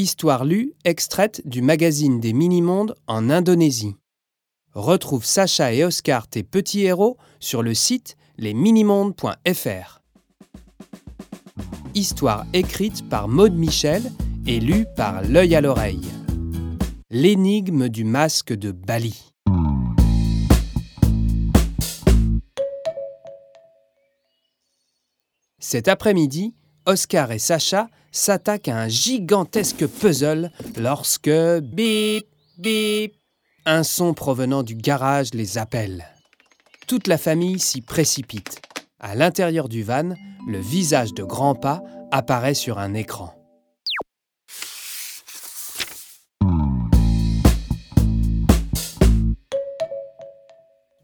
Histoire lue extraite du magazine des mini-mondes en Indonésie. Retrouve Sacha et Oscar, tes petits héros, sur le site lesminimondes.fr. Histoire écrite par Maude Michel et lue par L'œil à l'oreille. L'énigme du masque de Bali. Cet après-midi, Oscar et Sacha s'attaquent à un gigantesque puzzle lorsque bip bip un son provenant du garage les appelle. Toute la famille s'y précipite. À l'intérieur du van, le visage de Grandpa apparaît sur un écran.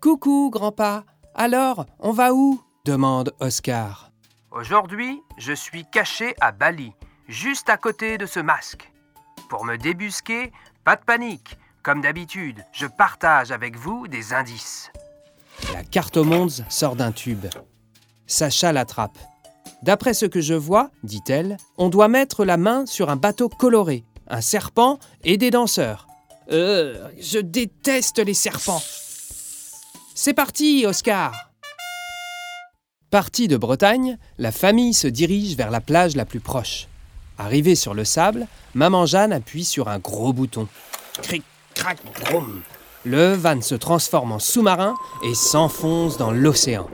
Coucou, Grandpa. Alors, on va où? demande Oscar. Aujourd'hui, je suis caché à Bali, juste à côté de ce masque. Pour me débusquer, pas de panique. Comme d'habitude, je partage avec vous des indices. La carte au monde sort d'un tube. Sacha l'attrape. D'après ce que je vois, dit-elle, on doit mettre la main sur un bateau coloré, un serpent et des danseurs. Euh, je déteste les serpents. C'est parti, Oscar Partie de Bretagne, la famille se dirige vers la plage la plus proche. Arrivée sur le sable, maman Jeanne appuie sur un gros bouton. Cric, crac, broum. Le van se transforme en sous-marin et s'enfonce dans l'océan.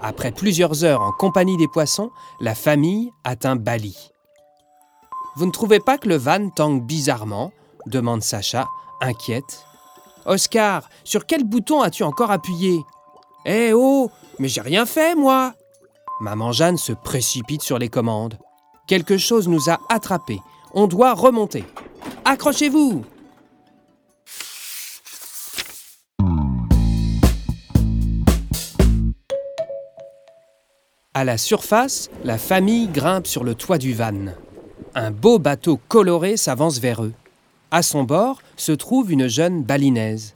Après plusieurs heures en compagnie des poissons, la famille atteint Bali. Vous ne trouvez pas que le van tangue bizarrement? demande Sacha, inquiète. Oscar, sur quel bouton as-tu encore appuyé? Eh oh, mais j'ai rien fait, moi Maman Jeanne se précipite sur les commandes. Quelque chose nous a attrapés. On doit remonter. Accrochez-vous À la surface, la famille grimpe sur le toit du van. Un beau bateau coloré s'avance vers eux. À son bord se trouve une jeune balinaise.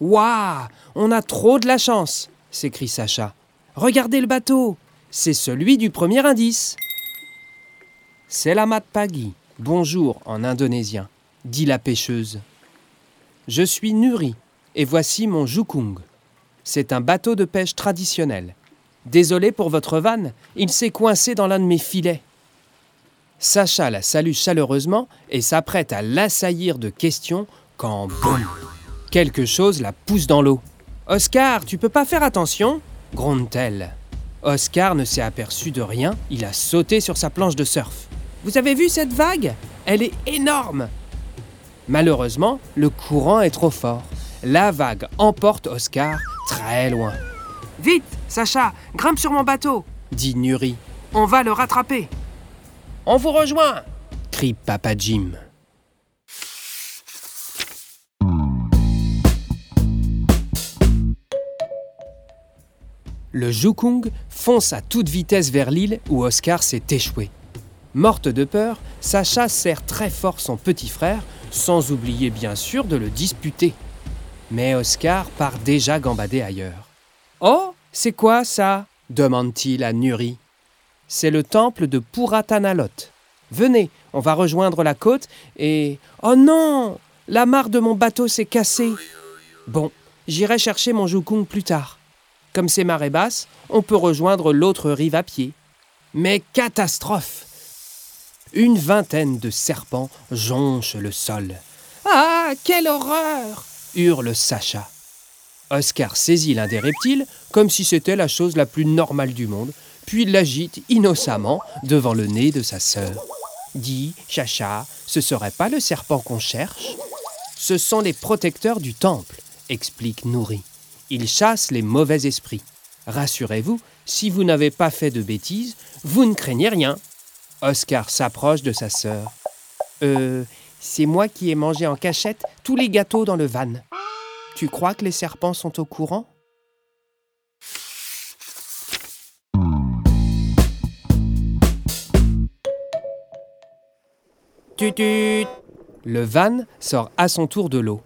Waouh On a trop de la chance s'écrie Sacha. Regardez le bateau C'est celui du premier indice. Selamat pagi, bonjour en indonésien, dit la pêcheuse. Je suis Nuri et voici mon jukung. C'est un bateau de pêche traditionnel. Désolé pour votre vanne, il s'est coincé dans l'un de mes filets. Sacha la salue chaleureusement et s'apprête à l'assaillir de questions quand Quelque chose la pousse dans l'eau. Oscar, tu peux pas faire attention gronde-t-elle. Oscar ne s'est aperçu de rien, il a sauté sur sa planche de surf. Vous avez vu cette vague? Elle est énorme Malheureusement, le courant est trop fort. La vague emporte Oscar très loin. Vite, Sacha, grimpe sur mon bateau, dit Nuri. On va le rattraper. On vous rejoint crie Papa Jim. Le Jukung fonce à toute vitesse vers l'île où Oscar s'est échoué. Morte de peur, Sacha serre très fort son petit frère, sans oublier bien sûr de le disputer. Mais Oscar part déjà gambader ailleurs. Oh, c'est quoi ça? demande-t-il à Nuri. C'est le temple de Puratanalot. Venez, on va rejoindre la côte et. Oh non La mare de mon bateau s'est cassée. Bon, j'irai chercher mon Jukung plus tard. Comme c'est marée basse, on peut rejoindre l'autre rive à pied. Mais catastrophe Une vingtaine de serpents jonchent le sol. Ah, quelle horreur hurle Sacha. Oscar saisit l'un des reptiles comme si c'était la chose la plus normale du monde, puis l'agite innocemment devant le nez de sa sœur. Dis, Chacha, ce serait pas le serpent qu'on cherche? Ce sont les protecteurs du temple, explique Nourri. Ils chassent les mauvais esprits. Rassurez-vous, si vous n'avez pas fait de bêtises, vous ne craignez rien. Oscar s'approche de sa sœur. Euh, c'est moi qui ai mangé en cachette tous les gâteaux dans le van. Tu crois que les serpents sont au courant? Tutut Le van sort à son tour de l'eau.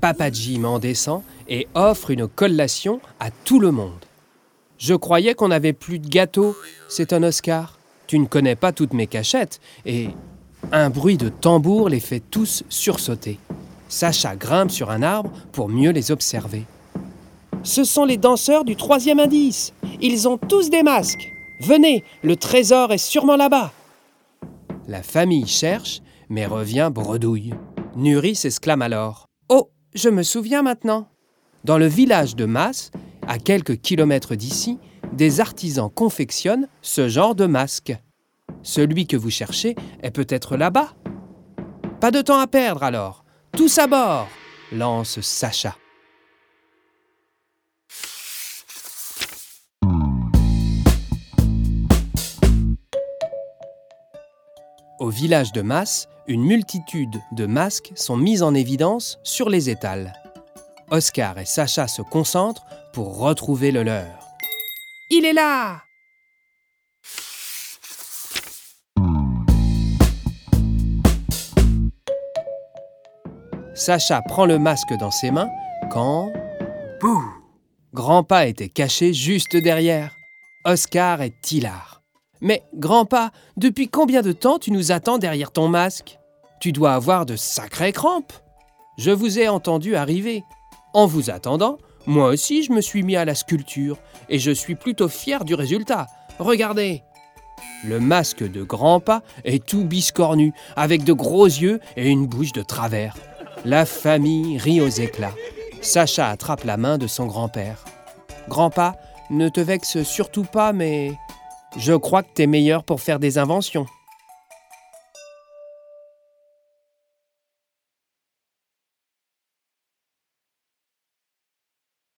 Papa Jim en descend et offre une collation à tout le monde. Je croyais qu'on n'avait plus de gâteaux, c'est un Oscar. Tu ne connais pas toutes mes cachettes et. Un bruit de tambour les fait tous sursauter. Sacha grimpe sur un arbre pour mieux les observer. Ce sont les danseurs du troisième indice. Ils ont tous des masques. Venez, le trésor est sûrement là-bas. La famille cherche, mais revient bredouille. Nuri s'exclame alors. Oh, je me souviens maintenant. Dans le village de Mas, à quelques kilomètres d'ici, des artisans confectionnent ce genre de masque. Celui que vous cherchez est peut-être là-bas. Pas de temps à perdre alors. Tous à bord lance Sacha. Au village de Mas, une multitude de masques sont mis en évidence sur les étals. Oscar et Sacha se concentrent pour retrouver le leur. Il est là Sacha prend le masque dans ses mains quand... Bouh Grandpa était caché juste derrière. Oscar est hilar. Mais, Grandpa, depuis combien de temps tu nous attends derrière ton masque? Tu dois avoir de sacrées crampes. Je vous ai entendu arriver. En vous attendant, moi aussi je me suis mis à la sculpture et je suis plutôt fier du résultat. Regardez. Le masque de Grandpa est tout biscornu, avec de gros yeux et une bouche de travers. La famille rit aux éclats. Sacha attrape la main de son grand-père. Grandpa, ne te vexe surtout pas, mais je crois que t'es meilleur pour faire des inventions.